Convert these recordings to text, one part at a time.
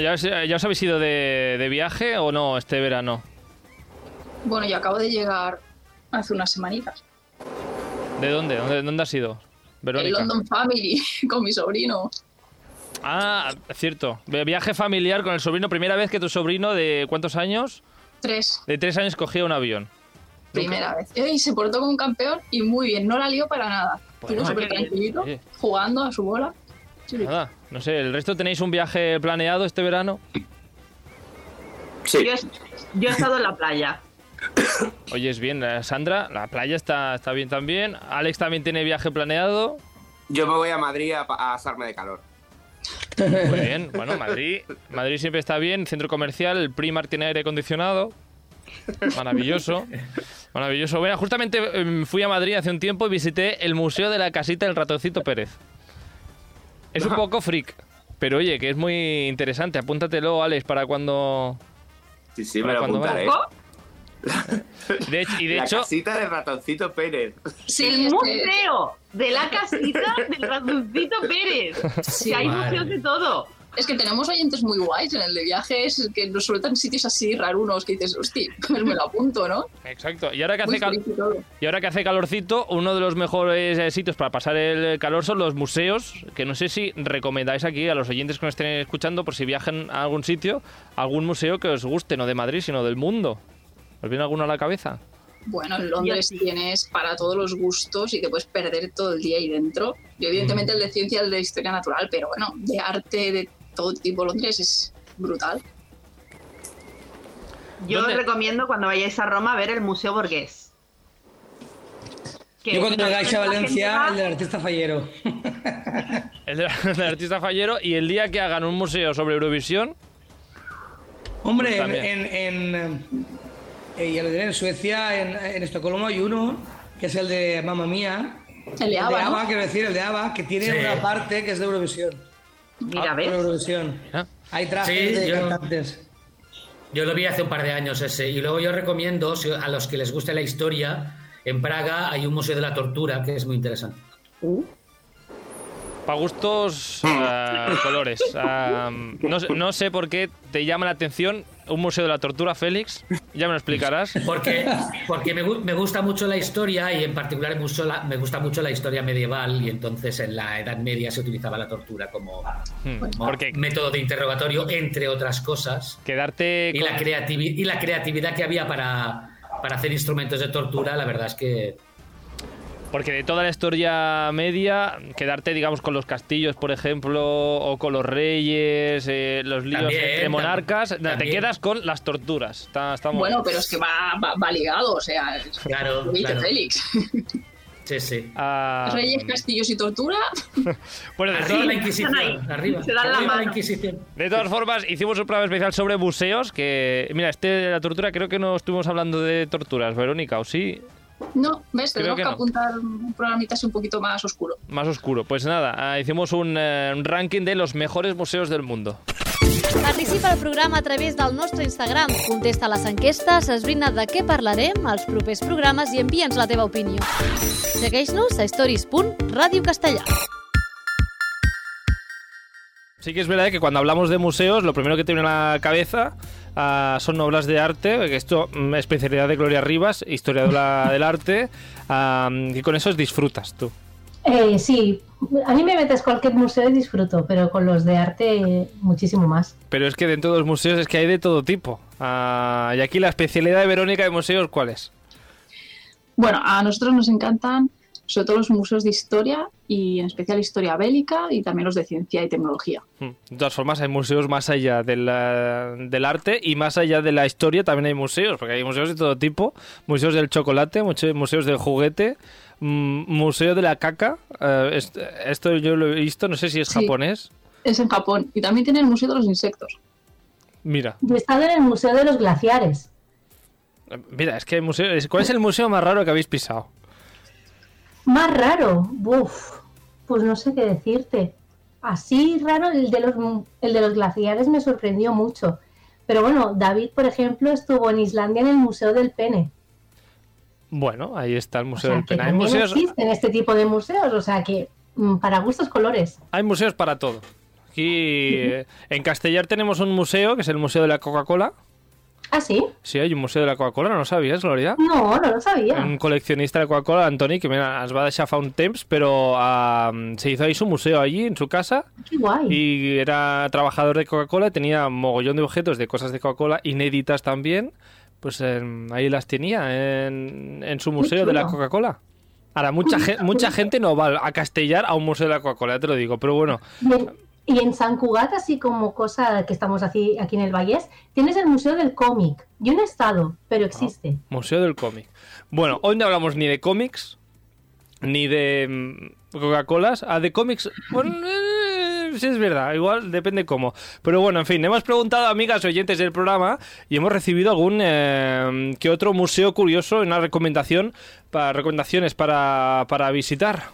Bueno, ¿ya os, ya os habéis ido de, de viaje o no este verano? Bueno, yo acabo de llegar hace unas semanitas. ¿De dónde? ¿Dónde, dónde has ido? El Verónica. London Family con mi sobrino. Ah, cierto. Vi- Viaje familiar con el sobrino. Primera vez que tu sobrino de cuántos años? Tres. De tres años cogía un avión. Primera vez. Y se portó como un campeón y muy bien. No la lió para nada. Bueno, Estuvo súper tranquilito, jugando a su bola. Nada, no sé. ¿El resto tenéis un viaje planeado este verano? Sí. Yo, he- yo he estado en la playa. Oyes bien, eh, Sandra. La playa está, está bien también. Alex también tiene viaje planeado. Yo me voy a Madrid a, a asarme de calor. Muy bien. Bueno, Madrid. Madrid siempre está bien. Centro comercial. El Primark tiene aire acondicionado. Maravilloso. Maravilloso. Bueno, justamente em, fui a Madrid hace un tiempo y visité el Museo de la Casita del Ratoncito Pérez. Es un poco freak. Pero oye, que es muy interesante. Apúntatelo, Alex, para cuando... Sí, sí, Para me lo cuando apuntaré. De hecho, y de la hecho, casita del ratoncito Pérez. Sí, el museo de la casita del ratoncito Pérez. Sí, que hay madre museos de todo. Es que tenemos oyentes muy guays en el de viajes que nos sueltan sitios así rarunos que dices, hostia, pues me lo apunto, ¿no? Exacto. Y ahora que Muy hace, cal- y ahora que hace calorcito, uno de los mejores eh, sitios para pasar el calor son los museos, que no sé si recomendáis aquí a los oyentes que nos estén escuchando por si viajan a algún sitio, algún museo que os guste, no de Madrid, sino del mundo. ¿Os viene alguno a la cabeza? Bueno, en Londres Yo sí. tienes para todos los gustos y te puedes perder todo el día ahí dentro. Y evidentemente el de ciencia, el de historia natural, pero bueno, de arte, de todo tipo, Londres es brutal. Yo ¿Dónde? os recomiendo cuando vayáis a Roma ver el Museo Borghés. Que Yo cuando llegáis a Valencia, va- el del artista fallero. El, de- el del artista fallero y el día que hagan un museo sobre Eurovisión, Hombre, en, También. en, en, eh, ya lo diré, en Suecia, en, en Estocolmo hay uno, que es el de Mamma Mía. El de ABBA, ¿no? quiero decir, el de ABBA, que tiene Sí. una parte que es de Eurovisión. Mira, Por ¿ves? Eurovisión. Mira. Hay trajes Sí, de yo- cantantes. Yo lo vi hace un par de años ese. Y luego yo recomiendo, si- a los que les guste la historia, en Praga hay un museo de la tortura que es muy interesante. Para gustos, eh, colores. No, sé- no sé por qué te llama la atención un museo de la tortura, Félix. Ya me lo explicarás. Porque, porque me, gu- me gusta mucho la historia y en particular me gusta, la- me gusta mucho la historia medieval y entonces en la Edad Media se utilizaba la tortura como, Hmm, como método de interrogatorio, entre otras cosas. quedarte Y con- la, creativi- y la creatividad que había para, para hacer instrumentos de tortura, la verdad es que Porque de toda la historia media, quedarte, digamos, con los castillos, por ejemplo, o con los reyes, eh, los líos También, entre monarcas, te quedas con las torturas. Está, está muy Bueno, bien. pero es que va, va, va ligado, o sea, es Claro, claro. Félix. sí, sí. Ah, Reyes, castillos y tortura, bueno, de, Arriba todas- la Inquisición, arriba. Se dan la arriba la mano. Inquisición. de todas formas, hicimos un programa especial sobre museos. Que, mira, este de la tortura, creo que no estuvimos hablando de torturas, Verónica, ¿o sí? No, ves, Creo tenemos que que, no. apuntar un programita así un poquito más oscuro. Más oscuro. Pues nada, ah, hicimos un, eh, un ranking de los mejores museos del mundo. Participa al programa a través del nostre Instagram. Contesta les enquestes, esbrina de què parlarem als propers programes i envia'ns la teva opinió. Segueix-nos a stories.radiocastellà. Sí que es verdad que cuando hablamos de museos, lo primero que te viene a la cabeza ah, son obras de arte, que esto mm, especialidad de Gloria Rivas, historiadora del arte, ah, y con eso disfrutas tú. Eh, sí, a mí me metes cualquier museo y disfruto, pero con los de arte muchísimo más. Pero es que dentro de los museos es que hay de todo tipo. Ah, y aquí la especialidad de Verónica de museos, ¿cuál es? Bueno, a nosotros nos encantan sobre todo los museos de historia y en especial historia bélica y también los de ciencia y tecnología. Mm, De todas formas, hay museos más allá de la- del arte y más allá de la historia también hay museos, porque hay museos de todo tipo. Museos del chocolate, museos del juguete, mm, museo de la caca. eh, est- esto yo lo he visto, no sé si es Sí. japonés. Es en Japón y también tiene el Museo de los Insectos. Mira, Yo he estado en el Museo de los Glaciares. eh, mira, es que hay museos. ¿Cuál es el museo más raro que habéis pisado? Más raro, buf, pues no sé qué decirte. Así raro, el de los, el de los glaciares me sorprendió mucho. Pero bueno, David, por ejemplo, estuvo en Islandia en el Museo del Pene. Bueno, ahí está el O museo sea, del Pena. Hay museos, existen este tipo de museos, o sea que mm, para gustos colores. hay museos para todo. Aquí eh, en Castellar tenemos un museo, que es el Museo de la Coca-Cola. ¿Ah, sí? Sí, hay un museo de la Coca-Cola, ¿no lo sabías, Gloria? No, no lo sabía. Un coleccionista de Coca-Cola, Antoni, que mira, es va deixar fa un temps, pero ah, se hizo ahí su museo allí, en su casa, Qué guay. y era trabajador de Coca-Cola, tenía mogollón de objetos de cosas de Coca-Cola, inéditas también, pues em, ahí las tenía en, en su museo de la. Coca-Cola. Ahora, mucha, gen- mucha gente no va a Castellar a un museo de la Coca-Cola, te lo digo, pero bueno, y en San Cugat, así como cosa que estamos aquí, aquí en el Vallés, tienes el Museo del Cómic. Yo no he estado, pero existe. Museo del Cómic. Bueno, hoy no hablamos ni de cómics, ni de mm, Coca-Colas. Ah, de cómics, bueno, eh, sí es verdad, igual depende cómo. Pero bueno, en fin, hemos preguntado a amigas oyentes del programa y hemos recibido algún eh, que otro museo curioso, una recomendación, para recomendaciones para, para visitar.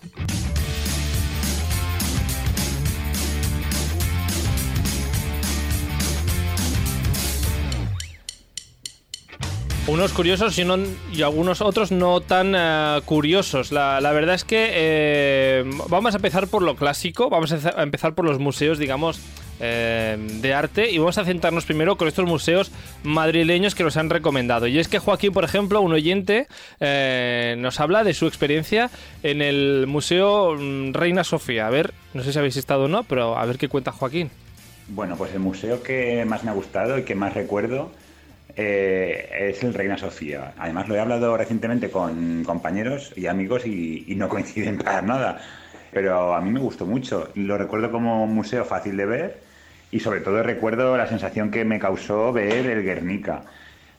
Unos curiosos y, no- y algunos otros no tan eh, curiosos. La, verdad es que eh, vamos a empezar por lo clásico, vamos a empezar por los museos, digamos, eh, de arte y vamos a centrarnos primero con estos museos madrileños que nos han recomendado. Y es que Joaquín, por ejemplo, un oyente, nos habla de su experiencia en el Museo mm, Reina Sofía. A ver, no sé si habéis estado o no, pero a ver qué cuenta Joaquín. Bueno, pues el museo que más me ha gustado y que más recuerdo eh, es el Reina Sofía. Además lo he hablado recientemente con compañeros y amigos y, y no coinciden para nada. Pero a mí me gustó mucho. Lo recuerdo como un museo fácil de ver y sobre todo recuerdo la sensación que me causó ver el Guernica.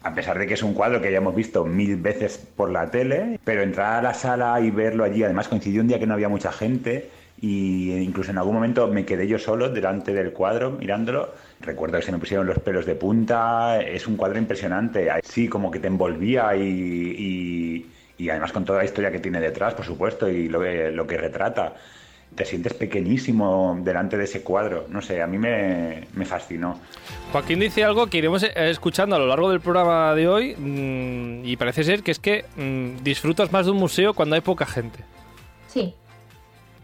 A pesar de que es un cuadro que ya hemos visto mil veces por la tele, pero entrar a la sala y verlo allí, además coincidió un día que no había mucha gente y incluso en algún momento me quedé yo solo delante del cuadro mirándolo. Recuerdo que se me pusieron los pelos de punta, es un cuadro impresionante, sí, como que te envolvía y, y- y además con toda la historia que tiene detrás, por supuesto, y lo que, lo que retrata. Te sientes pequeñísimo delante de ese cuadro, no sé, a mí me, me fascinó. Joaquín dice algo que iremos eh, escuchando a lo largo del programa de hoy mm, y parece ser que es que mm, disfrutas más de un museo cuando hay poca gente. Sí.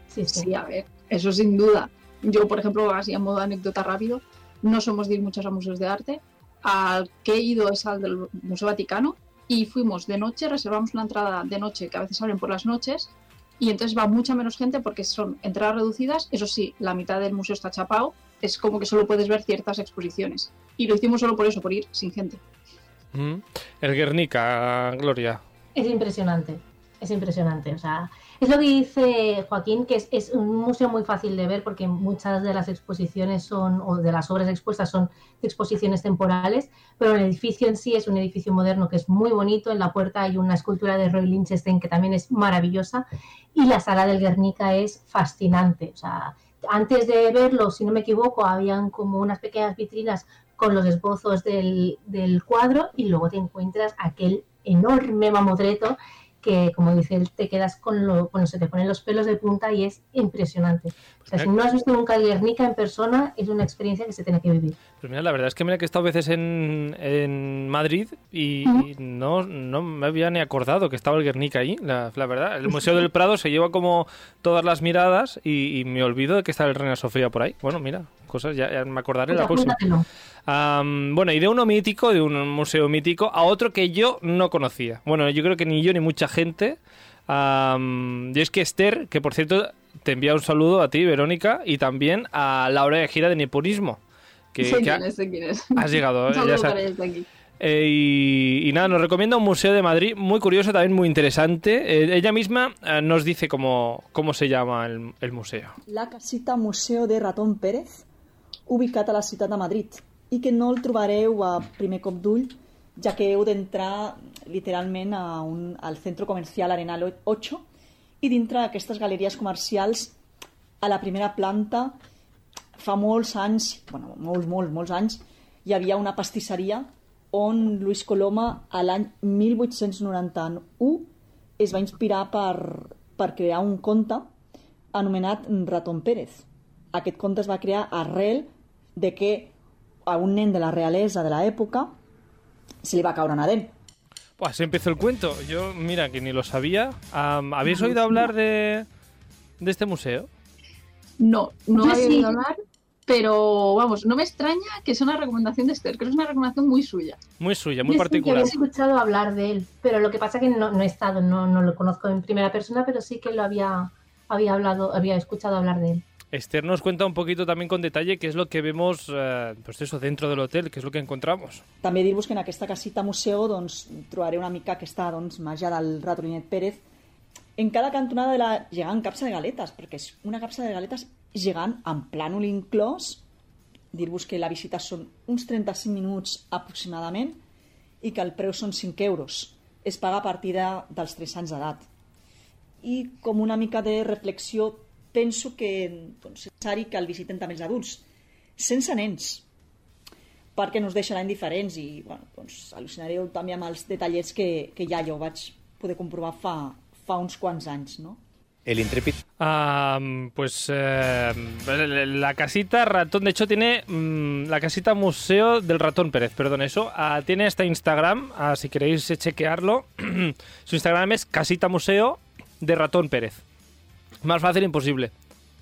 Sí, sí. Sí, a ver, eso sin duda. Yo, por ejemplo, así a modo de anécdota rápido, no somos de ir muchos a museos de arte. Al que he ido es al del Museo Vaticano y fuimos de noche, reservamos una entrada de noche que a veces abren por las noches y entonces va mucha menos gente porque son entradas reducidas. Eso sí, la mitad del museo está chapado, es como que solo puedes ver ciertas exposiciones. Y lo hicimos solo por eso, por ir sin gente. Mm. El Guernica, Gloria. Es impresionante, es impresionante. O sea, es lo que dice Joaquín, que es, es un museo muy fácil de ver porque muchas de las exposiciones son, o de las obras expuestas son exposiciones temporales, pero el edificio en sí es un edificio moderno que es muy bonito. En la puerta hay una escultura de Roy Lichtenstein que también es maravillosa y la sala del Guernica es fascinante. O sea, antes de verlo, si no me equivoco, habían como unas pequeñas vitrinas con los esbozos del, del cuadro y luego te encuentras aquel enorme mamotreto que, como dice él, te quedas con lo, bueno, se te ponen los pelos de punta y es impresionante. O sea, si no has visto nunca el Guernica en persona, es una experiencia que se tiene que vivir. Pues mira, la verdad es que mira que he estado veces en, en Madrid y, y no, no me había ni acordado que estaba el Guernica ahí, la, la verdad. El Museo del Prado se lleva como todas las miradas y, y me olvido de que está el Reina Sofía por ahí. Bueno, mira, cosas, ya, ya me acordaré la próxima. Apúntatelo. Am, bueno, y de uno mítico, de un museo mítico, a otro que yo no conocía. Bueno, yo creo que ni yo ni mucha gente. Am, y es que Esther, que por cierto te envía un saludo a ti, Verónica, y también a Laura de Gira de Niponismo. Que, sé que ha- quién es, sé quién es. has llegado, eh, ya sabes. Eh, y, y nada, nos recomienda un museo de Madrid muy curioso, también muy interesante. Eh, ella misma eh, nos dice cómo, cómo se llama el, el museo. La casita Museu de Ratón Pérez, ubicat a la ciutat de Madrid, i que no el trobareu a primer cop d'ull, ja que heu d'entrar literalment a un, al centre comercial Arenal 8 i dintre d'aquestes galeries comercials a la primera planta fa molts anys, bueno, molts, molts, molts anys, hi havia una pastisseria on Luis Coloma a l'any 1891 es va inspirar per, per crear un conte anomenat Ratón Pérez. Aquest conte es va crear arrel de que a un nen de la realesa de l'època se li va caure una dent. Pues empezó el cuento. Yo, mira, que ni lo sabía. Am, ¿Habéis oído hablar de, de este museo? No, no sí. oído hablar, Pero vamos, no me extraña que sea una recomendación de Esther, que es una recomendación muy suya. Muy suya, muy Yo sí que particular. había escuchado hablar de él, pero lo que pasa que no, no he estado, no, no lo conozco en primera persona, pero sí que lo había, había hablado, había escuchado hablar de él. Esther nos cuenta un poquito también con detalle qué es lo que vemos, eh, pues eso, dentro del hotel, qué es lo que encontramos. També dir-vos que en aquesta casita museu doncs, trobareu una mica aquesta doncs, màgia del Ratolinet Pérez en cada cantonada de la gegant capsa de galetes, perquè és una capsa de galetes gegant amb plànol inclòs. Dir-vos que la visita són uns 35 minuts aproximadament i que el preu són 5 euros. Es paga a partir de, dels 3 anys d'edat. I com una mica de reflexió, penso que doncs, és necessari que el visiten també els adults, sense nens, perquè no us deixaran indiferents i bueno, doncs, al·lucinareu també amb els detallets que, que ja jo vaig poder comprovar fa, fa uns quants anys, no? El Intrepid Ah, pues eh, la casita ratón, de hecho tiene mm, la casita museo del ratón Pérez, perdón, eso. Ah, tiene hasta Instagram, ah, si queréis chequearlo. Su Instagram es casita museo de ratón Pérez. Más fácil imposible.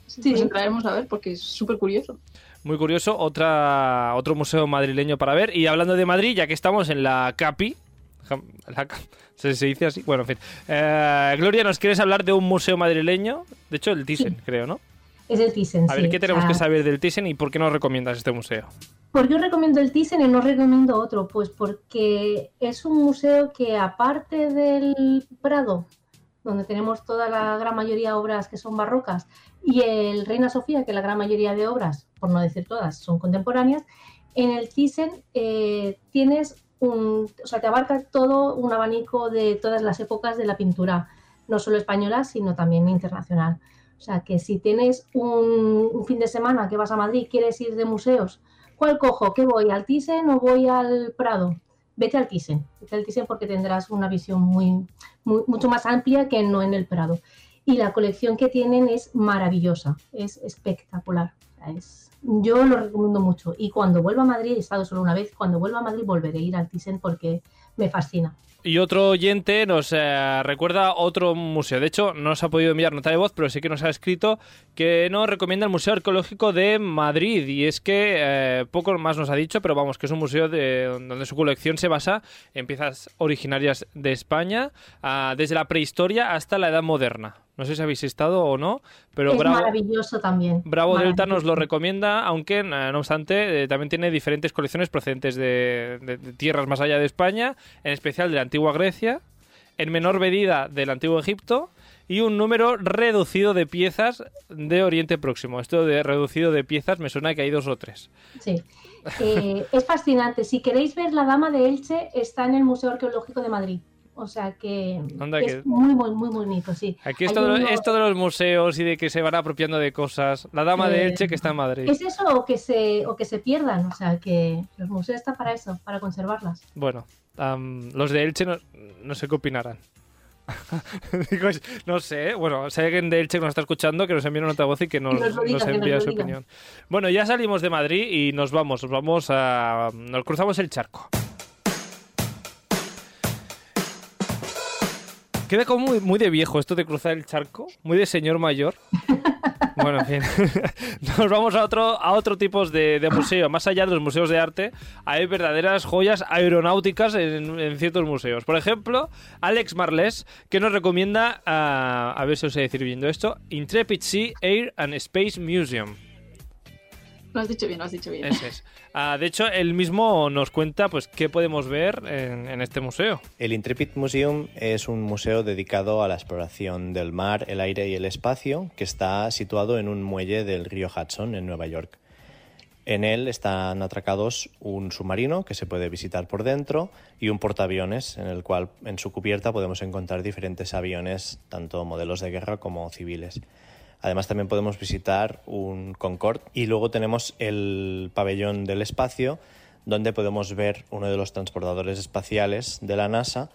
Sí, pues entraremos a ver porque es súper curioso. Muy curioso, otra, otro museo madrileño para ver. Y hablando de Madrid, ya que estamos en la CAPI, la ¿se, se dice así? Bueno, en fin. Eh, Gloria, ¿nos quieres hablar de un museo madrileño? De hecho, el Thyssen, creo, ¿no? Es el Thyssen, A sí, ver, ¿qué o tenemos sea, que saber del Thyssen y por qué nos recomiendas este museo? ¿Por qué os recomiendo el Thyssen y no recomiendo otro? Pues porque es un museo que aparte del Prado, donde tenemos toda la gran mayoría de obras que son barrocas, y el Reina Sofía, que la gran mayoría de obras, por no decir todas, son contemporáneas, en el Thyssen eh, tienes un, o sea, te abarca todo un abanico de todas las épocas de la pintura, no solo española, sino también internacional. O sea, que si tienes un, fin de semana que vas a Madrid, quieres ir de museos, ¿cuál cojo? ¿Qué voy? ¿Al Thyssen o voy al Prado? Vete al Thyssen, vete al Thyssen porque tendrás una visión muy, muy- mucho más amplia que no en el Prado. Y la colección que tienen es maravillosa, es espectacular. Es- yo lo recomiendo mucho. Y cuando vuelva a Madrid, he estado solo una vez, cuando vuelva a Madrid volveré a ir al Thyssen porque me fascina. Y otro oyente nos eh, recuerda otro museo. De hecho, no nos ha podido enviar nota de voz, pero sí que nos ha escrito que nos recomienda el Museo Arqueológico de Madrid. Y es que eh, poco más nos ha dicho, pero vamos, que es un museo de, donde su colección se basa en piezas originarias de España, ah, desde la prehistoria hasta la edad moderna. No sé si habéis estado o no, pero es bravo. maravilloso también. Bravo Delta nos lo recomienda, aunque eh, no obstante eh, también tiene diferentes colecciones procedentes de, de- de tierras más allá de España, en especial de la antigua Grecia, en menor medida del antiguo Egipto y un número reducido de piezas de Oriente Próximo. Esto de reducido de piezas me suena que hay dos o tres. Sí. Eh, es fascinante. Si queréis ver la Dama de Elche, está en el Museo Arqueológico de Madrid. O sea que Anda es que- muy, muy, muy bonito, sí. Aquí esto, unos- esto de los museos y de que se van apropiando de cosas. La dama de Eh, Elche que está en Madrid. Es eso o que se o que se pierdan, o sea que los museos están para eso, para conservarlas. Bueno, am, los de Elche no, no sé qué opinarán. Digo, no sé, bueno, si hay alguien de Elche que nos está escuchando, que nos envíe una voz y que nos, nos lo diga, nos que nos envíe su diga. opinión. Bueno, ya salimos de Madrid y nos vamos, nos vamos a... Nos cruzamos el charco. Queda como muy, muy de viejo esto de cruzar el charco, muy de señor mayor. Bueno, en fin. Nos vamos a otro, a otro tipo de, de museo. Más allá de los museos de arte, hay verdaderas joyas aeronáuticas en, en ciertos museos. Por ejemplo, Alex Marles, que nos recomienda, ah, a ver si os sé decir viendo esto, Intrepid Sea Air and Space Museum. Lo has dicho bien, lo has dicho bien. Ese es. Ah, de hecho, él mismo nos cuenta pues qué podemos ver en, en este museo. El Intrepid Museum es un museo dedicado a la exploración del mar, el aire y el espacio que está situado en un muelle del río Hudson en Nueva York. En él están atracados un submarino que se puede visitar por dentro y un portaaviones en el cual en su cubierta podemos encontrar diferentes aviones, tanto modelos de guerra como civiles. Además también podemos visitar un Concorde y luego tenemos el pabellón del espacio donde podemos ver uno de los transportadores espaciales de la NASA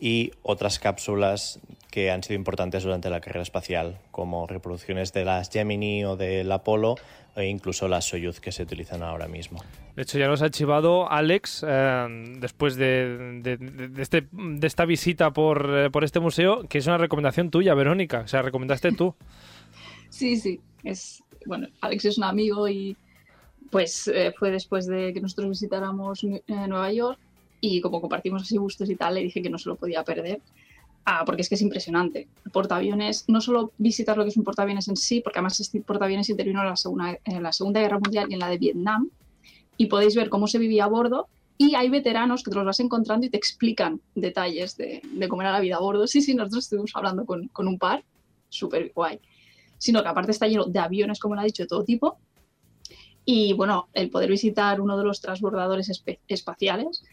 y otras cápsulas que han sido importantes durante la carrera espacial, como reproducciones de las Gemini o del Apolo e incluso las Soyuz que se utilizan ahora mismo. De hecho, ya nos ha chivado Alex eh, después de, este, de esta visita por, eh, por este museo, que es una recomendación tuya, Verónica. O sea, recomendaste tú. Sí, sí. Es, bueno, Alex es un amigo y pues eh, fue después de que nosotros visitáramos eh, Nueva York y como compartimos así gustos y tal, le dije que no se lo podía perder. Ah, porque es que es impresionante. El portaaviones, no solo visitar lo que es un portaaviones en sí, porque además este portaaviones intervino en la, segunda, en la Segunda Guerra Mundial y en la de Vietnam, y podéis ver cómo se vivía a bordo, y hay veteranos que te los vas encontrando y te explican detalles de, cómo era la vida a bordo. Sí, sí, nosotros estuvimos hablando con, con un par, súper guay. Sino que aparte está lleno de aviones, como lo ha dicho, de todo tipo. Y bueno, el poder visitar uno de los transbordadores espaciales,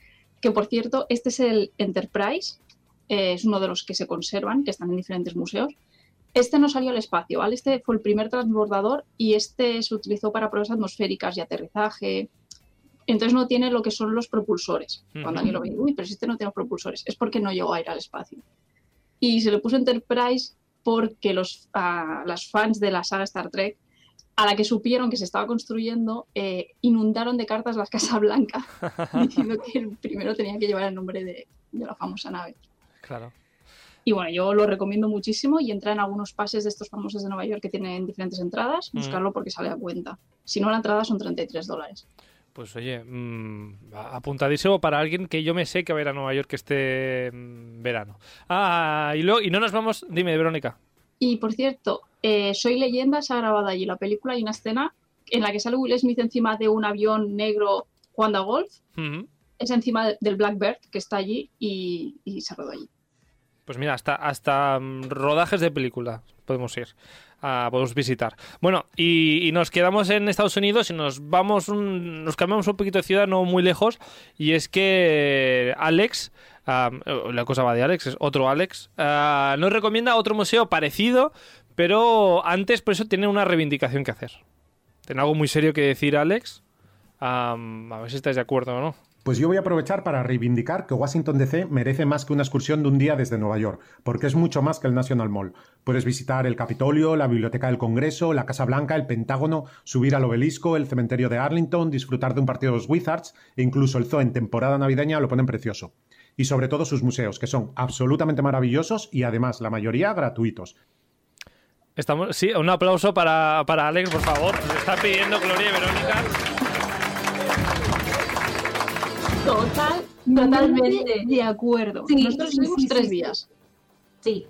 que por cierto, este es el Enterprise, eh, es uno de los que se conservan, que están en diferentes museos. Este no salió al espacio, ¿vale? Este fue el primer transbordador y este se utilizó para pruebas atmosféricas y aterrizaje. Entonces no tiene lo que son los propulsores. Cuando Ujú. alguien lo ve, uy, pero si este no tiene propulsores, es porque no llegó a ir al espacio. Y se le puso Enterprise porque los, a las fans de la saga Star Trek, a la que supieron que se estaba construyendo, eh, inundaron de cartas las Casa Blanca, diciendo que el primero tenía que llevar el nombre de, de la famosa nave. Claro. Y bueno, yo lo recomiendo muchísimo y entra en algunos pases de estos famosos de Nueva York que tienen diferentes entradas, Mm. buscarlo porque sale a cuenta. Si no, la entrada son 33 dólares. Pues oye, mm, apuntadísimo para alguien que yo me sé que va a ir a Nueva York este mm, verano. Ah, y, luego, y no nos vamos. Dime, Verónica. Y por cierto, eh, Soy Leyenda se ha grabado allí la película. Hay una escena en la que sale Will Smith encima de un avión negro jugando a golf. Es encima de- del Blackbird que está allí y, y se rodó allí. Pues mira, hasta, hasta mm, rodajes de película podemos ir, ah, podemos visitar. Bueno, y, nos quedamos en Estados Unidos y nos vamos, nos cambiamos un poquito de ciudad, no muy lejos, y es que Alex, ah, la cosa va de Alex, es otro Alex, ah, nos recomienda otro museo parecido, pero antes por eso tiene una reivindicación que hacer. Tiene algo muy serio que decir Alex, a ver si estáis de acuerdo o no. Pues yo voy a aprovechar para reivindicar que Washington DC merece más que una excursión de un día desde Nueva York, porque es mucho más que el National Mall. Puedes visitar el Capitolio, la Biblioteca del Congreso, la Casa Blanca, el Pentágono, subir al obelisco, el cementerio de Arlington, disfrutar de un partido de los Wizards e incluso el zoo en temporada navideña lo ponen precioso. Y sobre todo sus museos, que son absolutamente maravillosos y además la mayoría gratuitos. Estamos, sí, un aplauso para, para Alex, por favor. Está pidiendo Gloria y Verónica. Total, Totalmente. de acuerdo. Sí, Nosotros sí, tres días. Sí.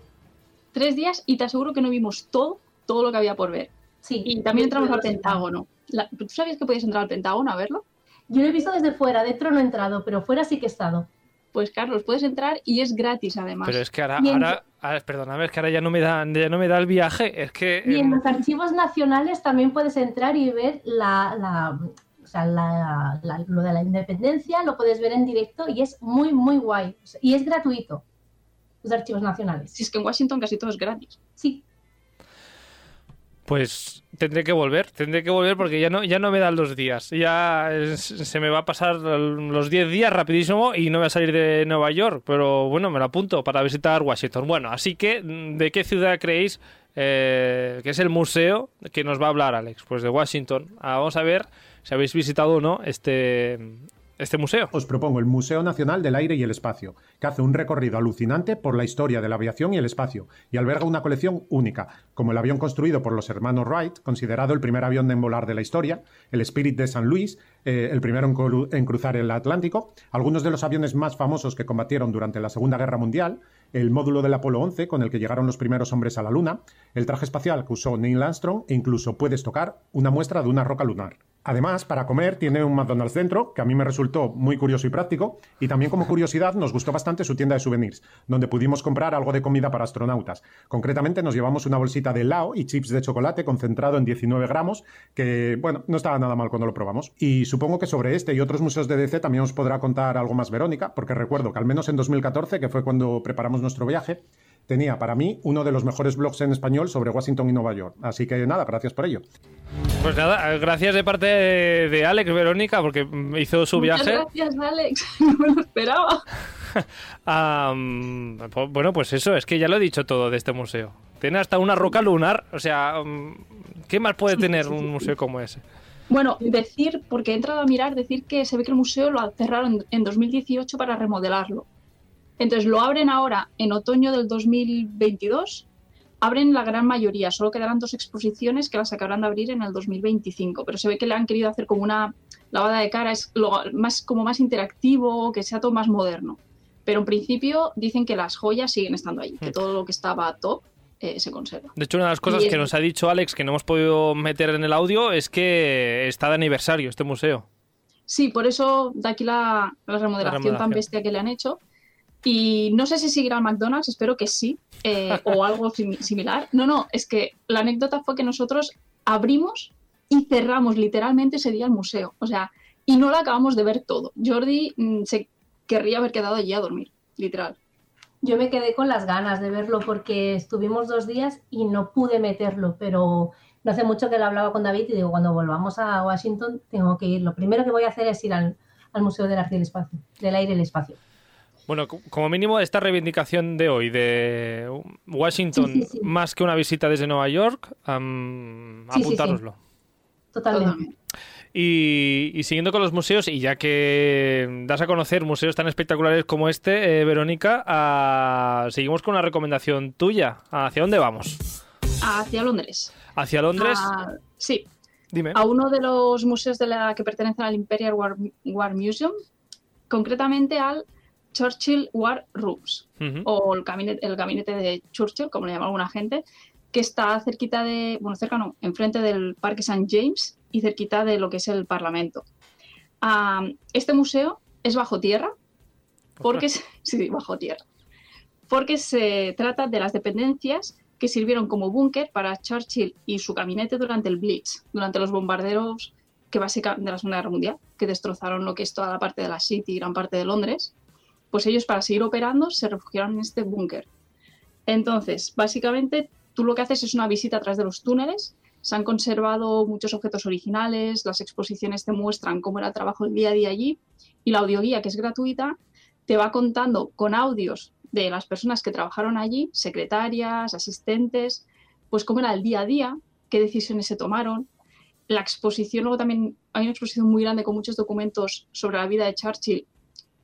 Tres días y te aseguro que no vimos todo, todo lo que había por ver. Sí. Y también entramos al. Pentágono. La- ¿Tú sabías que podías entrar al Pentágono a verlo? Yo lo he visto desde fuera, dentro no he entrado, pero fuera sí que he estado. Pues Carlos, puedes entrar y es gratis además. Pero es que ahora, ahora, ahora- perdóname, es que ahora ya no me da, ya no me da el viaje. Es que Y en em, los archivos nacionales también puedes entrar y ver la, la- o sea, la- la- lo de la independencia, lo puedes ver en directo y es muy, muy guay. O sea, Y es gratuito, los archivos nacionales. Si es que en Washington casi todo es gratis. Sí. pues tendré que volver, tendré que volver porque ya no, ya no me dan los días. Ya es- se me va a pasar los 10 días rapidísimo y no voy a salir de Nueva York. Pero bueno, me lo apunto para visitar Washington. Bueno, así que, ¿de qué ciudad creéis eh, que es el museo que nos va a hablar Alex? Pues de Washington. Ah, vamos a ver si habéis visitado o no este, este museo. Os propongo el Museo Nacional del Aire y el Espacio, que hace un recorrido alucinante por la historia de la aviación y el espacio, y alberga una colección única, como el avión construido por los hermanos Wright, considerado el primer avión en volar de la historia, el Spirit de San Luis, eh, el primero en, en cruzar el Atlántico, algunos de los aviones más famosos que combatieron durante la Segunda Guerra Mundial, el módulo del Apolo 11 con el que llegaron los primeros hombres a la Luna, el traje espacial que usó Neil Armstrong e incluso puedes tocar una muestra de una roca lunar. Además, para comer tiene un McDonald's dentro, que a mí me resultó muy curioso y práctico, y también como curiosidad nos gustó bastante su tienda de souvenirs, donde pudimos comprar algo de comida para astronautas. Concretamente nos llevamos una bolsita de Lao y chips de chocolate concentrado en 19 gramos, que, bueno, no estaba nada mal cuando lo probamos. Y supongo que sobre este y otros museos de DC también os podrá contar algo más Verónica, porque recuerdo que al menos en 2014, que fue cuando preparamos nuestro viaje, tenía para mí uno de los mejores blogs en español sobre Washington y Nueva York. Así que nada, gracias por ello. Pues nada, eh, gracias de parte de, Alex, Verónica, porque hizo su Muchas viaje. gracias, Alex. No me lo esperaba. Po- bueno, pues eso, es que ya lo he dicho todo de este museo. Tiene hasta una roca lunar, o sea, ¿qué más puede tener un museo como ese? Bueno, decir, porque he entrado a mirar, decir que se ve que el museo lo cerraron en 2018 para remodelarlo. Entonces lo abren ahora en otoño del 2022 abren la gran mayoría, solo quedarán dos exposiciones que las acabarán de abrir en el 2025, pero se ve que le han querido hacer como una lavada de cara, es lo más, como más interactivo, que sea todo más moderno. Pero en principio dicen que las joyas siguen estando ahí, que Mm. todo lo que estaba top eh, se conserva. De hecho, una de las cosas Y que nos ha dicho Alex que no hemos podido meter en el audio es que está de aniversario este museo. Sí, por eso de aquí la, la remodelación tan remodelación. bestia que le han hecho. Y no sé si seguirá el McDonald's, espero que sí, eh, o algo simi- similar. No, no, es que la anécdota fue que nosotros abrimos y cerramos literalmente ese día el museo. O sea, y no lo acabamos de ver todo. Jordi mm, se querría haber quedado allí a dormir, literal. Yo me quedé con las ganas de verlo porque estuvimos dos días y no pude meterlo, pero no hace mucho que lo hablaba con David y digo, cuando volvamos a Washington tengo que ir. Lo primero que voy a hacer es ir al, al Museo del Arte y el Espacio, del Aire y el Espacio. Bueno, co- como mínimo esta reivindicación de hoy de Washington, Sí, sí, sí. más que una visita desde Nueva York, apuntároslo. Totalmente. Y, y siguiendo con los museos, y ya que das a conocer museos tan espectaculares como este, eh, Verónica, ah, seguimos con una recomendación tuya. ¿Hacia dónde vamos? Hacia Londres. ¿Hacia Londres? Ah, sí, Dime. a uno de los museos de la que pertenecen al Imperial War, War Museum, concretamente al Churchill War Rooms, Ujú. o el gabinete, el gabinete de Churchill, como le llama alguna gente, que está cerquita de, bueno, cerca no, enfrente del Parque St. James y cerquita de lo que es el Parlamento. Ah, este museo es bajo tierra, porque es- sí, bajo tierra, porque se trata de las dependencias que sirvieron como búnker para Churchill y su gabinete durante el Blitz, durante los bombarderos que básicamente de la Segunda Guerra Mundial, que destrozaron lo que es toda la parte de la City y gran parte de Londres. Pues ellos para seguir operando se refugiaron en este búnker. Entonces, básicamente, tú lo que haces es una visita a través de los túneles. Se han conservado muchos objetos originales, las exposiciones te muestran cómo era el trabajo el día a día allí y la audioguía, que es gratuita, te va contando con audios de las personas que trabajaron allí, secretarias, asistentes, pues cómo era el día a día, qué decisiones se tomaron. La exposición, luego también hay una exposición muy grande con muchos documentos sobre la vida de Churchill,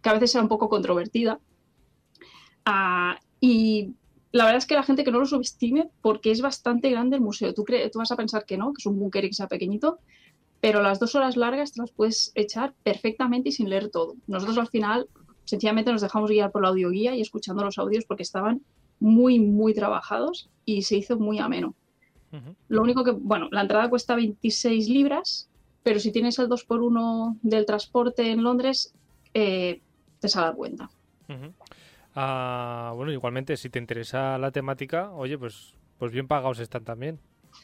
que a veces era un poco controvertida. Ah, y la verdad es que la gente que no lo subestime, porque es bastante grande el museo. Tú, tú vas a pensar que no, que es un búnker y que sea pequeñito, pero las dos horas largas te las puedes echar perfectamente y sin leer todo. Nosotros al final sencillamente nos dejamos guiar por la audioguía y escuchando los audios porque estaban muy, muy trabajados y se hizo muy ameno. Lo único que, bueno, la entrada cuesta 26 libras, pero si tienes el 2x1 del transporte en Londres, eh, te sale a cuenta. Ujú. Ah, bueno, igualmente, si te interesa la temática, oye, pues, pues bien pagados están también.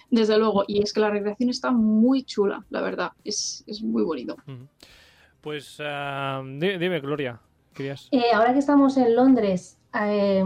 Desde luego, y es que la recreación está muy chula, la verdad, es, es muy bonito. Pues ah, di- dime, Gloria, querías. Eh, ahora que estamos en Londres, eh,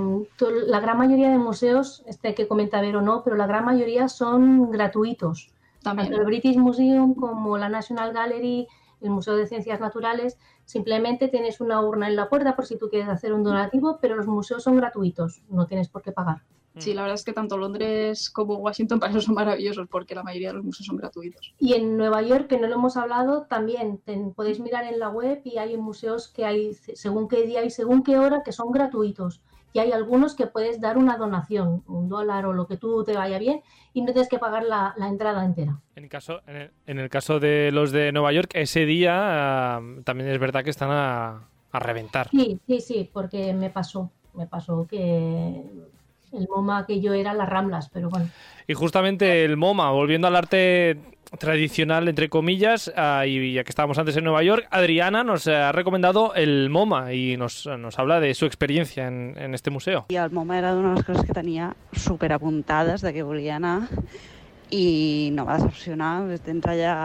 la gran mayoría de museos, este que comenta Vero no, pero la gran mayoría son gratuitos. También. Tanto el British Museum como la National Gallery, el Museo de Ciencias Naturales, simplemente tienes una urna en la puerta por si tú quieres hacer un donativo, pero los museos son gratuitos, no tienes por qué pagar. Sí, la verdad es que tanto Londres como Washington para eso son maravillosos porque la mayoría de los museos son gratuitos. Y en Nueva York, que no lo hemos hablado, también ten- podéis mirar en la web y hay museos que hay según qué día y según qué hora que son gratuitos. Y hay algunos que puedes dar una donación, un dólar o lo que tú te vaya bien, y no tienes que pagar la, la entrada entera. En, caso, en, el, en el caso de los de Nueva York, ese día ah, también es verdad que están a, a reventar. Sí, sí, sí, porque me pasó, me pasó que el MoMA que yo era las Ramblas, pero bueno. Y justamente el MoMA, volviendo al arte tradicional, entre comillas, ah, y ya que estábamos antes en Nueva York, Adriana nos ha recomendado el MoMA y nos, nos habla de su experiencia en, en este museo. I el MoMA era d'una de les coses que tenia super apuntades de que volia anar i no va decepcionar. Tens allà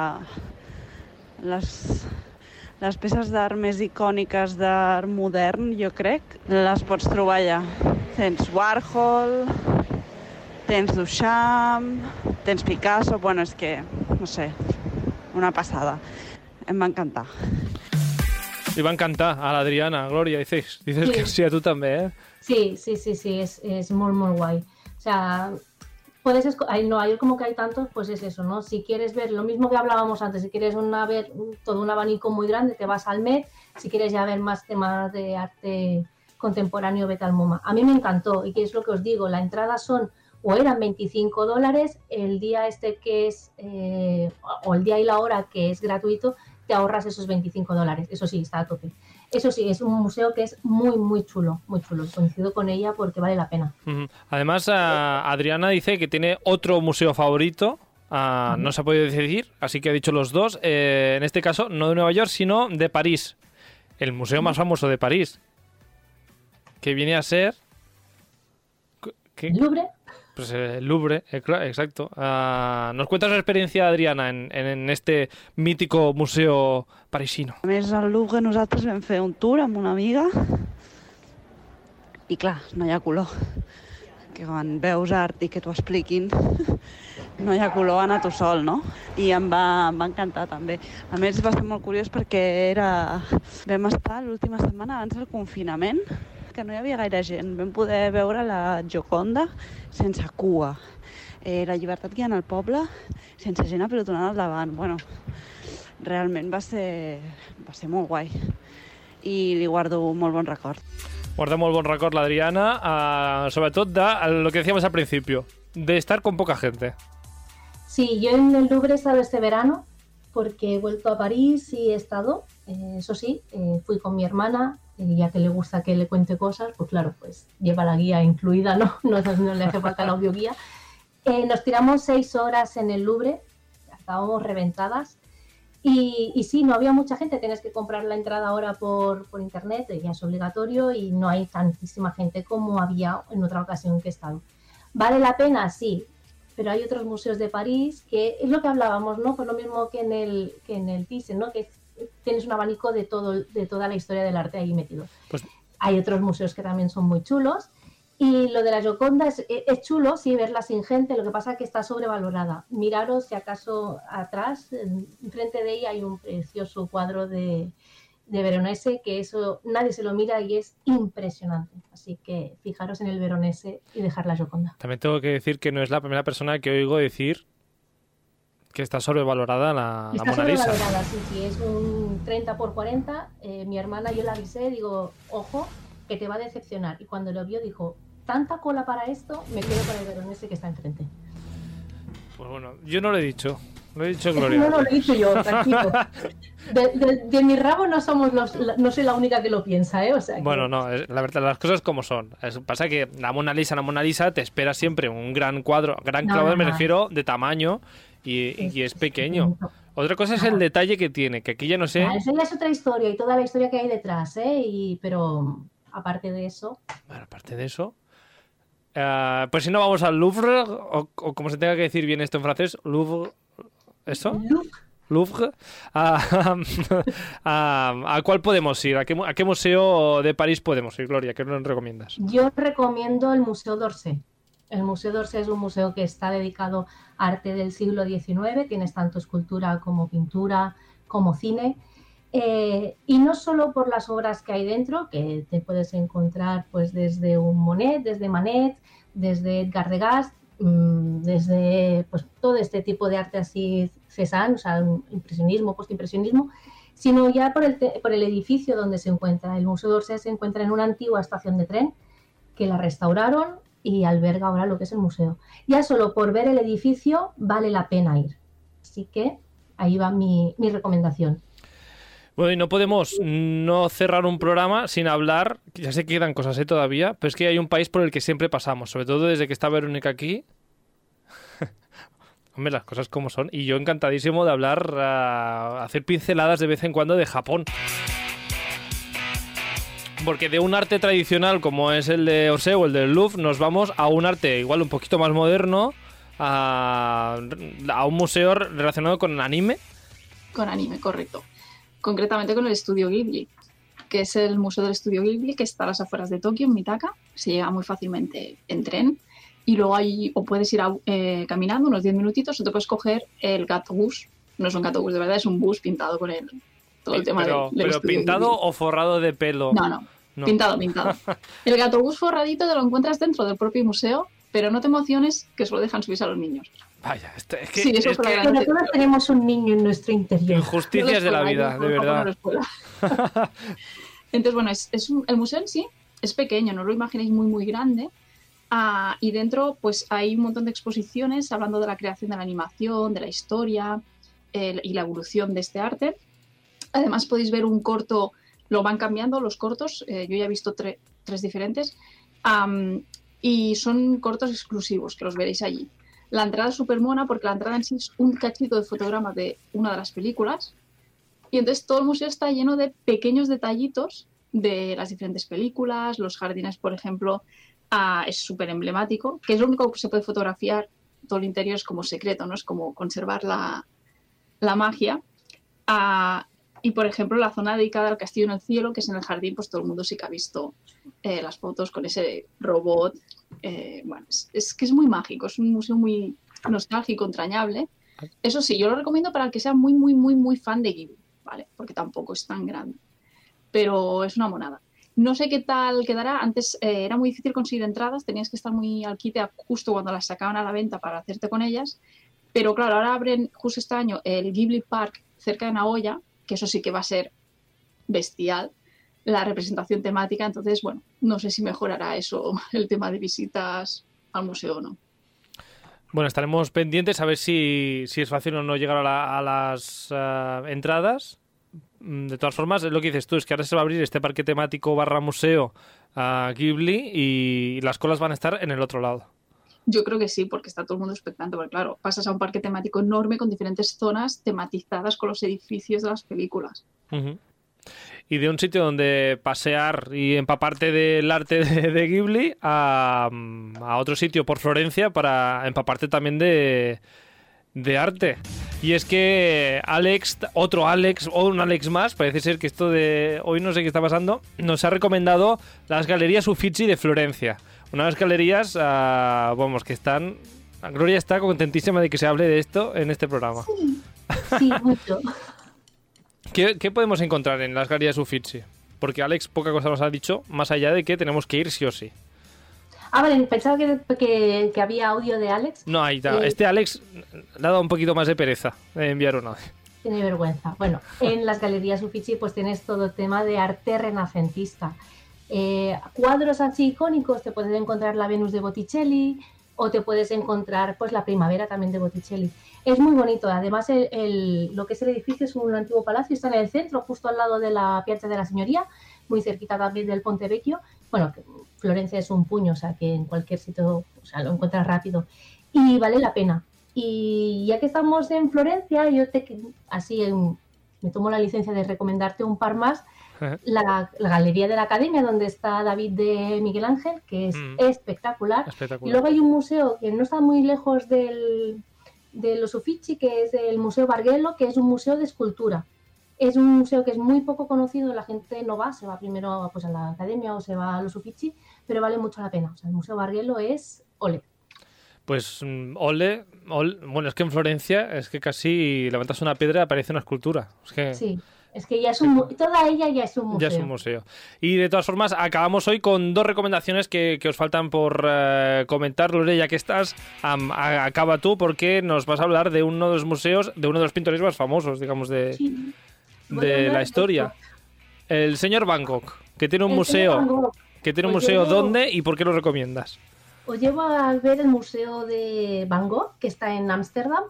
les, les peces d'art més icòniques d'art modern, jo crec, les pots trobar allà. Tens Warhol, tens Duchamp, tens Picasso, bueno, és que, no sé, una passada. Em va encantar. Le va encantar a la Adriana, Gloria, dices, dices Sí. que sí a tú también, ¿eh? Sí, sí, sí, sí, es, es muy, muy guay. O sea, puedes hay, no, hay como que hay tantos, pues es eso, ¿no? Si quieres ver lo mismo que hablábamos antes, si quieres una, ver todo un abanico muy grande, te vas al Met, si quieres ya ver más temas de arte contemporáneo, vete al MoMA. A mí me encantó y que es lo que os digo, la entrada son o eran 25 dólares, el día este que es, eh, o el día y la hora que es gratuito, te ahorras esos 25 dólares. Eso sí, está a tope. Eso sí, es un museo que es muy, muy chulo, muy chulo. Coincido con ella porque vale la pena. Además, Adriana dice que tiene otro museo favorito. ah, no se ha podido decidir, así que ha dicho los dos. Eh, en este caso, no de Nueva York, sino de París. El museo más famoso de París. Que viene a ser. ¿Qué? Louvre. Pues eh, el Louvre, eh, exacto. Ah, ¿Nos cuentas la experiencia, Adriana, en, en- este mítico museo parisino? A més, al Louvre nosaltres vam fer un tour amb una amiga i clar, no hi ha color. Que quan veus art i que t'ho expliquin, no hi ha color, anar tu sol, no? I em va, em va encantar també. A més, va ser molt curiós perquè era... vam estar l'última setmana abans del confinament, que no hi havia gaire gent. Vam poder veure la Gioconda sense cua. Eh, la llibertat que hi ha al poble sense gent apilotonada al davant. Bueno, realment va ser, va ser molt guai i li guardo molt bon record. Guarda molt bon record la Adriana, ah, sobre todo de lo que decíamos al principio, de estar con poca gente. Sí, yo en el Louvre he estado este verano porque he vuelto a París y he estado, eh, eso sí, eh, fui con mi hermana, eh, ya que le gusta que le cuente cosas, pues claro, pues lleva la guía incluida, ¿no? No, no le hace falta la audioguía. Eh, nos tiramos seis horas en el Louvre, estábamos reventadas. Y, y sí, no había mucha gente, tienes que comprar la entrada ahora por, por internet, ya es obligatorio y no hay tantísima gente como había en otra ocasión que he estado. ¿Vale la pena? Sí, pero hay otros museos de París que es lo que hablábamos, ¿no? Pues lo mismo que en el, que en el Thyssen, ¿no? Que tienes un abanico de, todo, de toda la historia del arte ahí metido. Pues Hay otros museos que también son muy chulos. Y lo de la Gioconda es, es chulo, sí, verla sin gente, lo que pasa es que está sobrevalorada. Miraros si acaso atrás, en- enfrente de ella hay un precioso cuadro de, de Veronese, que eso nadie se lo mira y es impresionante. Así que fijaros en el Veronese y dejar la Gioconda. También tengo que decir que no es la primera persona que oigo decir que está sobrevalorada la, la Está Mona Lisa. sobrevalorada, sí, sí, es un 30 por 40. eh, mi hermana, yo la avisé, digo, ojo, que te va a decepcionar. Y cuando lo vio, dijo, tanta cola para esto, me quedo con el veronese que está enfrente. Pues bueno, yo no lo he dicho. Lo he dicho No, Gloria. no, lo he dicho yo, tranquilo. De, de- de mi rabo no somos los, no soy la única que lo piensa, ¿eh? O sea, que- Bueno, no, es- la verdad, las cosas como son. Es- pasa que la Mona Lisa, la Mona Lisa, te espera siempre un gran cuadro, gran No, cuadro no, me no. refiero de tamaño y, y es pequeño. Otra cosa es el detalle que tiene, que aquí ya no sé. Esa ya es otra historia y toda la historia que hay detrás, ¿eh? Y, pero aparte de eso, Bueno, aparte de eso. eh, pues si no vamos al Louvre, o, o como se tenga que decir bien esto en francés, Louvre. ¿Eso? Louvre. Ah, ah, ¿A cuál podemos ir? ¿A qué, ¿A qué museo de París podemos ir, Gloria? ¿Qué nos recomiendas? Yo recomiendo el Museo d'Orsay. El Museo d'Orsay es un museo que está dedicado a arte del siglo XIX, tienes tanto escultura como pintura, como cine. Eh, y no solo por las obras que hay dentro, que te puedes encontrar pues desde un Monet, desde Manet, desde Edgar Degas, desde pues, todo este tipo de arte así Cézanne, o sea, impresionismo, postimpresionismo, sino ya por el, por el edificio donde se encuentra. El Museo d'Orsay se encuentra en una antigua estación de tren que la restauraron y alberga ahora lo que es el museo. Ya solo por ver el edificio vale la pena ir. Así que ahí va mi, mi recomendación. Bueno, y no podemos no cerrar un programa sin hablar, ya sé que quedan cosas ¿eh? todavía, pero es que hay un país por el que siempre pasamos, sobre todo desde que está Verónica aquí. Hombre, las cosas como son. Y yo encantadísimo de hablar, hacer pinceladas de vez en cuando de Japón. Porque de un arte tradicional como es el de Orsay o el del Louvre, nos vamos a un arte igual un poquito más moderno, a, a un museo relacionado con anime. Con anime, correcto. Concretamente con el estudio Ghibli, que es el Museo del Estudio Ghibli, que está a las afueras de Tokio, en Mitaka. Se llega muy fácilmente en tren. Y luego hay, o puedes ir a- eh, caminando unos 10 minutitos, o te puedes coger el gato bus. No es un gato bus, de verdad, es un bus pintado con el, todo el tema pero del, del pero pintado Ghibli. o forrado de pelo. No, no, Pintado, pintado. El gato bus forradito te lo encuentras dentro del propio museo, pero no te emociones que solo dejan subirse a los niños. Vaya, esto- es que, Sí, eso es que. Bueno, todos tenemos un niño en nuestro interior. injusticias de la vida, de verdad. Entonces, bueno, es, es un- el museo en sí es pequeño, no lo imaginéis muy, muy grande, Ah, y dentro pues hay un montón de exposiciones hablando de la creación de la animación, de la historia el- y la evolución de este arte. Además podéis ver un corto, lo van cambiando los cortos, eh, yo ya he visto tre- tres diferentes, y son cortos exclusivos que los veréis allí. La entrada es súper mona porque la entrada en sí es un cachito de fotograma de una de las películas y entonces todo el museo está lleno de pequeños detallitos de las diferentes películas, los jardines, por ejemplo, ah, es súper emblemático, que es lo único que se puede fotografiar, todo el interior es como secreto, ¿no? Es como conservar la, la magia. Ah, y por ejemplo, la zona dedicada al castillo en el cielo, que es en el jardín, pues todo el mundo sí que ha visto eh, las fotos con ese robot. Eh, bueno, es, que es muy mágico, es un museo muy nostálgico, entrañable. Eso sí, yo lo recomiendo para el que sea muy, muy, muy, muy fan de Ghibli, ¿vale? Porque tampoco es tan grande. Pero es una monada. No sé qué tal quedará. Antes eh, era muy difícil conseguir entradas, tenías que estar muy al quite justo cuando las sacaban a la venta para hacerte con ellas. Pero claro, ahora abren justo este año el Ghibli Park cerca de Nagoya, que eso sí que va a ser bestial, la representación temática. Entonces, bueno, no sé si mejorará eso el tema de visitas al museo o no. Bueno, estaremos pendientes a ver si, si es fácil o no llegar a, la- las eh, entradas. Mm, De todas formas, lo que dices tú, es que ahora se va a abrir este parque temático barra museo a Ghibli y las colas van a estar en el otro lado. Yo creo que sí, porque está todo el mundo expectante, porque claro, pasas a un parque temático enorme con diferentes zonas tematizadas con los edificios de las películas. Y de un sitio donde pasear y empaparte del arte de, Ghibli a, a otro sitio por Florencia para empaparte también de, de arte. Y es que Alex, otro Alex o un Alex más, parece ser que esto de hoy no sé qué está pasando, nos ha recomendado las galerías Uffizi de Florencia. Unas galerías, ah, vamos, que están... Gloria está contentísima de que se hable de esto en este programa. Sí, mucho. ¿Qué, qué podemos encontrar en las galerías Uffizi? Porque Alex poca cosa nos ha dicho, más allá de que tenemos que ir sí o sí. Ah, vale, pensaba que, que, que había audio de Alex. No, ahí está. Eh, Este Alex le ha dado un poquito más de pereza de enviar una. Tiene vergüenza. Bueno, en las galerías Uffizi pues tienes todo el tema de arte renacentista. Eh, cuadros así icónicos, te puedes encontrar la Venus de Botticelli o te puedes encontrar pues la Primavera también de Botticelli. Es muy bonito, además el, lo que es el edificio es un antiguo palacio, está en el centro, justo al lado de la Piazza de la Signoria, muy cerquita también del Ponte Vecchio. Bueno, Florencia es un puño, o sea que en cualquier sitio lo encuentras rápido y vale la pena. Y ya que estamos en Florencia, yo te así em, me tomo la licencia de recomendarte un par más. La, la Galería de la Academia, donde está David de Miguel Ángel, que es Mm. espectacular. Espectacular. Y luego hay un museo que no está muy lejos del, de los Uffizi, que es el Museo Bargello, que es un museo de escultura. Es un museo que es muy poco conocido, la gente no va, se va primero pues, a la academia o se va a los Uffizi, pero vale mucho la pena. O sea, el Museo Bargello es ole. Pues mm, ole, ol- bueno, es que en Florencia es que casi levantas una piedra y aparece una escultura. Es que Sí, es que ya es un, toda ella ya es un museo. ya es un museo. Y de todas formas, acabamos hoy con dos recomendaciones que, que os faltan por eh, comentar. Lore, ya que estás, a- acaba tú porque nos vas a hablar de uno de los museos, de uno de los pintores más famosos, digamos, de, de la historia. El señor Bangkok, que tiene un El museo. Que tiene un Pues museo, ¿dónde y por qué lo recomiendas? Os llevo a ver el museo de Van Gogh, que está en Ámsterdam.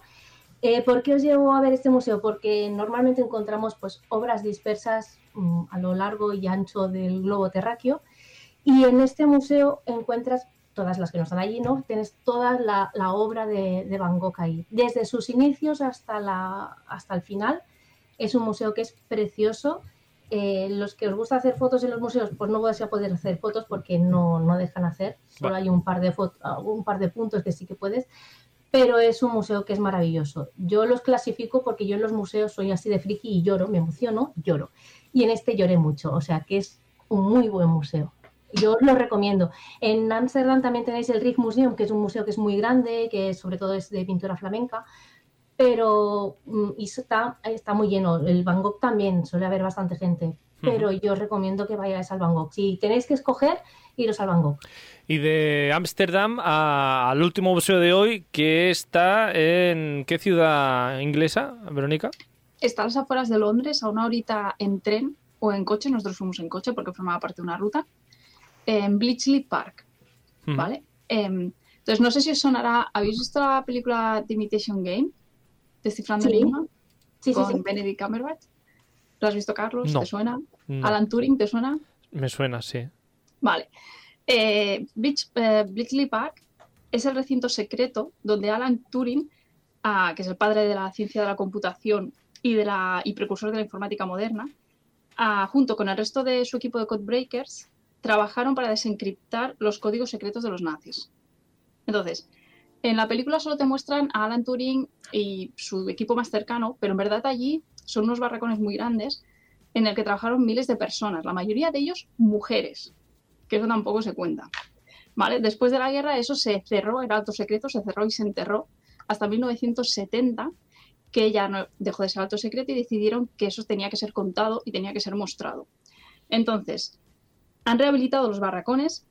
Eh, ¿Por qué os llevo a ver este museo? Porque normalmente encontramos pues, obras dispersas mm, a lo largo y ancho del globo terráqueo y en este museo encuentras todas las que no están allí, ¿no? Tienes toda la, la obra de, de Van Gogh ahí, desde sus inicios hasta, la, hasta el final. Es un museo que es precioso. Eh, los que os gusta hacer fotos en los museos, pues no vais a poder hacer fotos porque no, no dejan hacer. Solo hay un par, de fo- un par de puntos que sí que puedes, pero es un museo que es maravilloso. Yo los clasifico porque yo en los museos soy así de friki y lloro, me emociono, lloro. Y en este lloré mucho, o sea que es un muy buen museo. Yo os lo recomiendo. En Ámsterdam también tenéis el Rijksmuseum, que es un museo que es muy grande, que sobre todo es de pintura flamenca, pero mm, y está, está muy lleno. El Van Gogh también suele haber bastante gente, pero yo os recomiendo que vayáis al Van Gogh. Si tenéis que escoger, iros al Van Gogh. Y de Ámsterdam al último museo de hoy, que está en qué ciudad inglesa, Verónica? Está a las afueras de Londres, a una horita en tren o en coche. Nosotros fuimos en coche porque formaba parte de una ruta. En Bletchley Park. ¿vale? Em, entonces, no sé si os sonará. ¿Habéis visto la película The Imitation Game? Descifrando Sí. el enigma. Sí, sí, con sí. Benedict Cumberbatch. ¿Lo has visto, Carlos? No. ¿Te suena? No. ¿Alan Turing te suena? Me suena, sí. Vale. Eh, eh, Bletchley Park es el recinto secreto donde Alan Turing, ah, que es el padre de la ciencia de la computación y, de la, y precursor de la informática moderna, ah, junto con el resto de su equipo de codebreakers, trabajaron para desencriptar los códigos secretos de los nazis. Entonces, en la película solo te muestran a Alan Turing y su equipo más cercano, pero en verdad allí son unos barracones muy grandes en el que trabajaron miles de personas, la mayoría de ellos mujeres, que eso tampoco se cuenta. ¿Vale? Después de la guerra eso se cerró, era alto secreto, se cerró y se enterró hasta 1970, que ya no dejó de ser alto secreto y decidieron que eso tenía que ser contado y tenía que ser mostrado. Entonces, han rehabilitado los barracones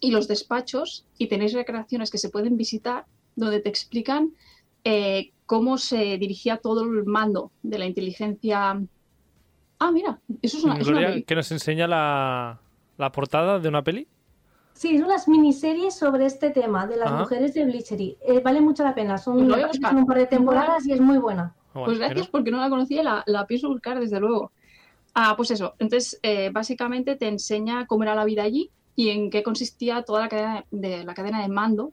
y los despachos y tenéis recreaciones que se pueden visitar donde te explican eh, cómo se dirigía todo el mando de la inteligencia. Ah, mira, eso es una, es una peli. que nos enseña la, la portada de una peli. Sí, son las miniseries sobre este tema de las Ah. mujeres de Bleachery. Eh, vale mucho la pena. Son, Pues lo voy a buscar. son un par de temporadas y es muy buena. Pues gracias porque no la conocía y la, la pienso buscar desde luego. Ah, pues eso. Entonces, eh, básicamente te enseña cómo era la vida allí y en qué consistía toda la cadena de, la cadena de mando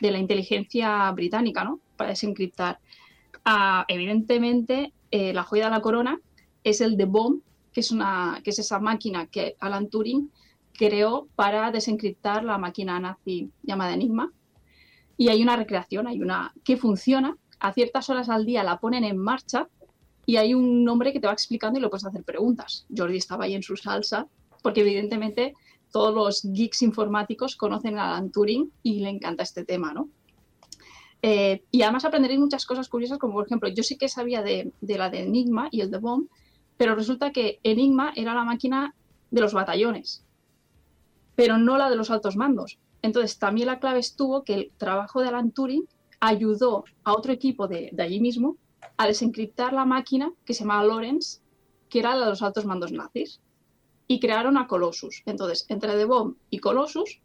de la inteligencia británica, ¿no? Para desencriptar. Ah, evidentemente, eh, la joya de la corona es el The Bomb, que es, una, que es esa máquina que Alan Turing creó para desencriptar la máquina nazi llamada Enigma. Y hay una recreación, hay una que funciona, a ciertas horas al día la ponen en marcha y hay un hombre que te va explicando y le puedes hacer preguntas. Jordi estaba ahí en su salsa, porque evidentemente todos los geeks informáticos conocen a Alan Turing y le encanta este tema, ¿no? Eh, y además aprenderéis muchas cosas curiosas, como por ejemplo, yo sí que sabía de, la de Enigma y el de Bomb, pero resulta que Enigma era la máquina de los batallones, pero no la de los altos mandos. Entonces, también la clave estuvo que el trabajo de Alan Turing ayudó a otro equipo de, de allí mismo a desencriptar la máquina que se llamaba Lorenz, que era la de los altos mandos nazis, y crearon a Colossus. Entonces, entre The Bomb y Colossus,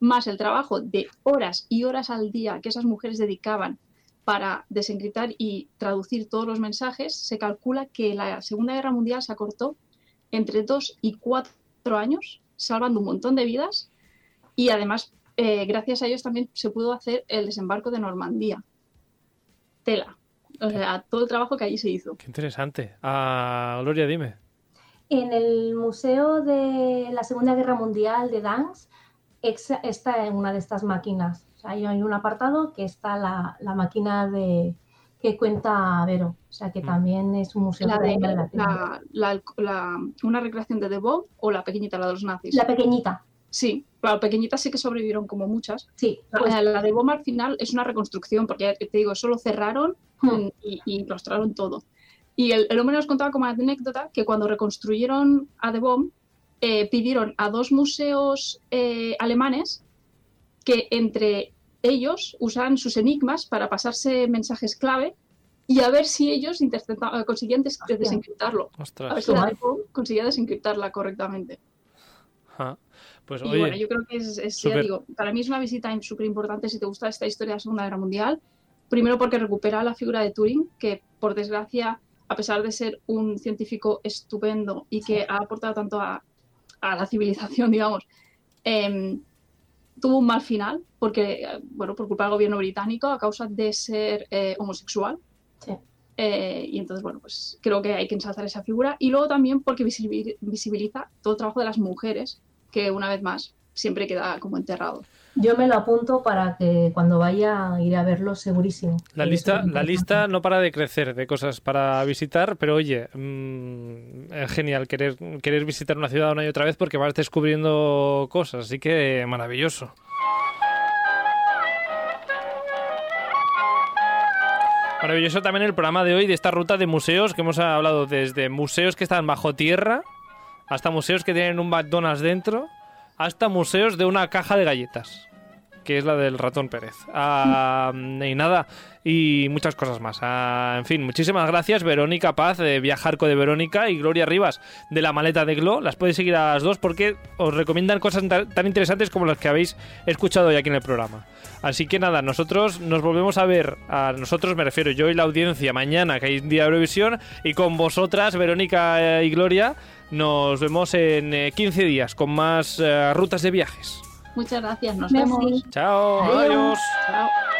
más el trabajo de horas y horas al día que esas mujeres dedicaban para desencriptar y traducir todos los mensajes, se calcula que la Segunda Guerra Mundial se acortó entre dos y cuatro años, salvando un montón de vidas y además, eh, gracias a ellos también se pudo hacer el desembarco de Normandía. Tela. O sea, todo el trabajo que allí se hizo. Qué interesante. Ah, Gloria, dime. En el Museo de la Segunda Guerra Mundial de Danz está en una de estas máquinas. O sea, hay un apartado que está la, la máquina de que cuenta Vero. O sea, que también es un museo La de, la la, la- la- una recreación de The Bomb o la pequeñita, la de los nazis. La pequeñita. Sí, la pequeñita sí que sobrevivieron como muchas. Sí, La- pues- la de Bomb al final es una reconstrucción, porque ya te digo, solo cerraron Hmm. y, y todo. Y el, el hombre nos contaba como anécdota que cuando reconstruyeron a The Bomb, eh, pidieron a dos museos eh, alemanes que entre ellos usaran sus enigmas para pasarse mensajes clave y a ver si ellos eh, conseguían des- desencriptarlo. Ostras. A ver si la The Bomb conseguía desencriptarla correctamente. Pues Y oye, bueno, yo creo que es, es- ya súper- digo, para mí es una visita súper importante si te gusta esta historia de la Segunda Guerra Mundial. Primero porque recupera la figura de Turing, que por desgracia, a pesar de ser un científico estupendo y que ha aportado tanto a, a la civilización, digamos, em, tuvo un mal final porque, eh, bueno, por culpa del gobierno británico a causa de ser eh, homosexual. Eh, y entonces, bueno, pues creo que hay que ensalzar esa figura. Y luego también porque visibil- visibiliza todo el trabajo de las mujeres, que una vez más siempre queda como enterrado. Yo me lo apunto para que cuando vaya iré a verlo segurísimo. la lista, la lista no para de crecer de cosas para visitar, pero oye, mm, es genial querer, querer visitar una ciudad una y otra vez porque vas descubriendo cosas, así que maravilloso. Maravilloso también el programa de hoy de esta ruta de museos que hemos hablado desde museos que están bajo tierra hasta museos que tienen un McDonald's dentro hasta museos de una caja de galletas. que es la del ratón Pérez. Ah, y nada, y muchas cosas más. Ah, en fin, muchísimas gracias, Verónica Paz, de Viajarco de Verónica, y Gloria Rivas, de La Maleta de Glo. Las podéis seguir a las dos porque os recomiendan cosas ta- tan interesantes como las que habéis escuchado hoy aquí en el programa. Así que nada, nosotros nos volvemos a ver, a nosotros me refiero yo y la audiencia, mañana, que hay día de Eurovisión, y con vosotras, Verónica eh, y Gloria, nos vemos en eh, 15 días con más eh, rutas de viajes. Muchas gracias, nos Merci. vemos. Chao, Adiós. adiós. Chao.